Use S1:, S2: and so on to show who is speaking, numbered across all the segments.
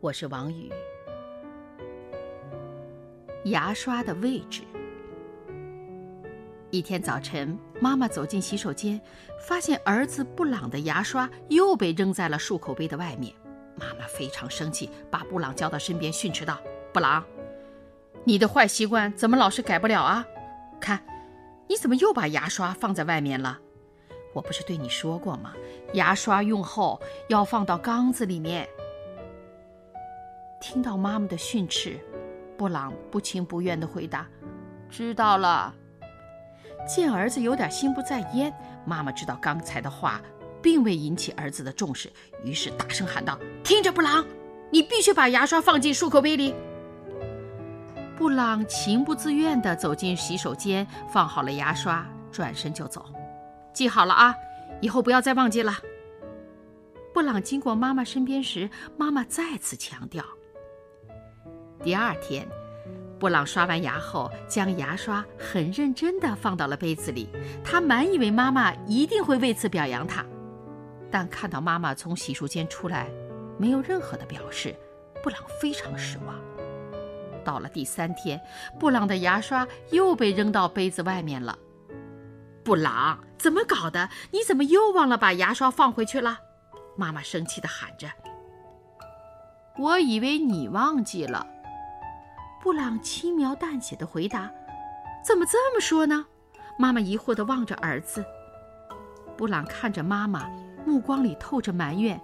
S1: 我是王宇。牙刷的位置。一天早晨，妈妈走进洗手间，发现儿子布朗的牙刷又被扔在了漱口杯的外面。妈妈非常生气，把布朗叫到身边训斥道：“布朗。”你的坏习惯怎么老是改不了啊？看，你怎么又把牙刷放在外面了？我不是对你说过吗？牙刷用后要放到缸子里面。听到妈妈的训斥，布朗不情不愿地回答：“知道了。”见儿子有点心不在焉，妈妈知道刚才的话并未引起儿子的重视，于是大声喊道：“听着，布朗，你必须把牙刷放进漱口杯里。”布朗情不自愿地走进洗手间，放好了牙刷，转身就走。记好了啊，以后不要再忘记了。布朗经过妈妈身边时，妈妈再次强调。第二天，布朗刷完牙后，将牙刷很认真地放到了杯子里。他满以为妈妈一定会为此表扬他，但看到妈妈从洗漱间出来，没有任何的表示，布朗非常失望。到了第三天，布朗的牙刷又被扔到杯子外面了。布朗，怎么搞的？你怎么又忘了把牙刷放回去了？妈妈生气地喊着。我以为你忘记了。布朗轻描淡写的回答。怎么这么说呢？妈妈疑惑的望着儿子。布朗看着妈妈，目光里透着埋怨。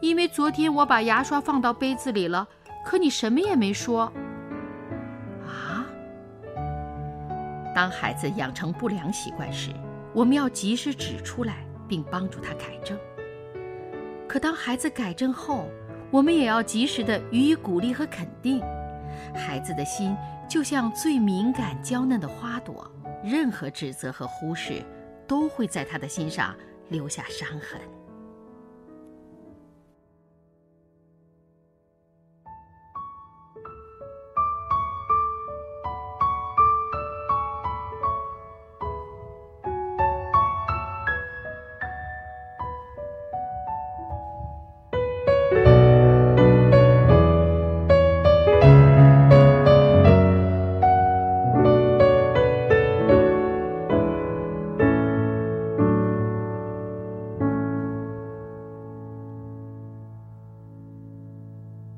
S1: 因为昨天我把牙刷放到杯子里了，可你什么也没说。啊当孩子养成不良习惯时，我们要及时指出来，并帮助他改正。可当孩子改正后，我们也要及时的予以鼓励和肯定。孩子的心就像最敏感娇嫩的花朵，任何指责和忽视，都会在他的心上留下伤痕。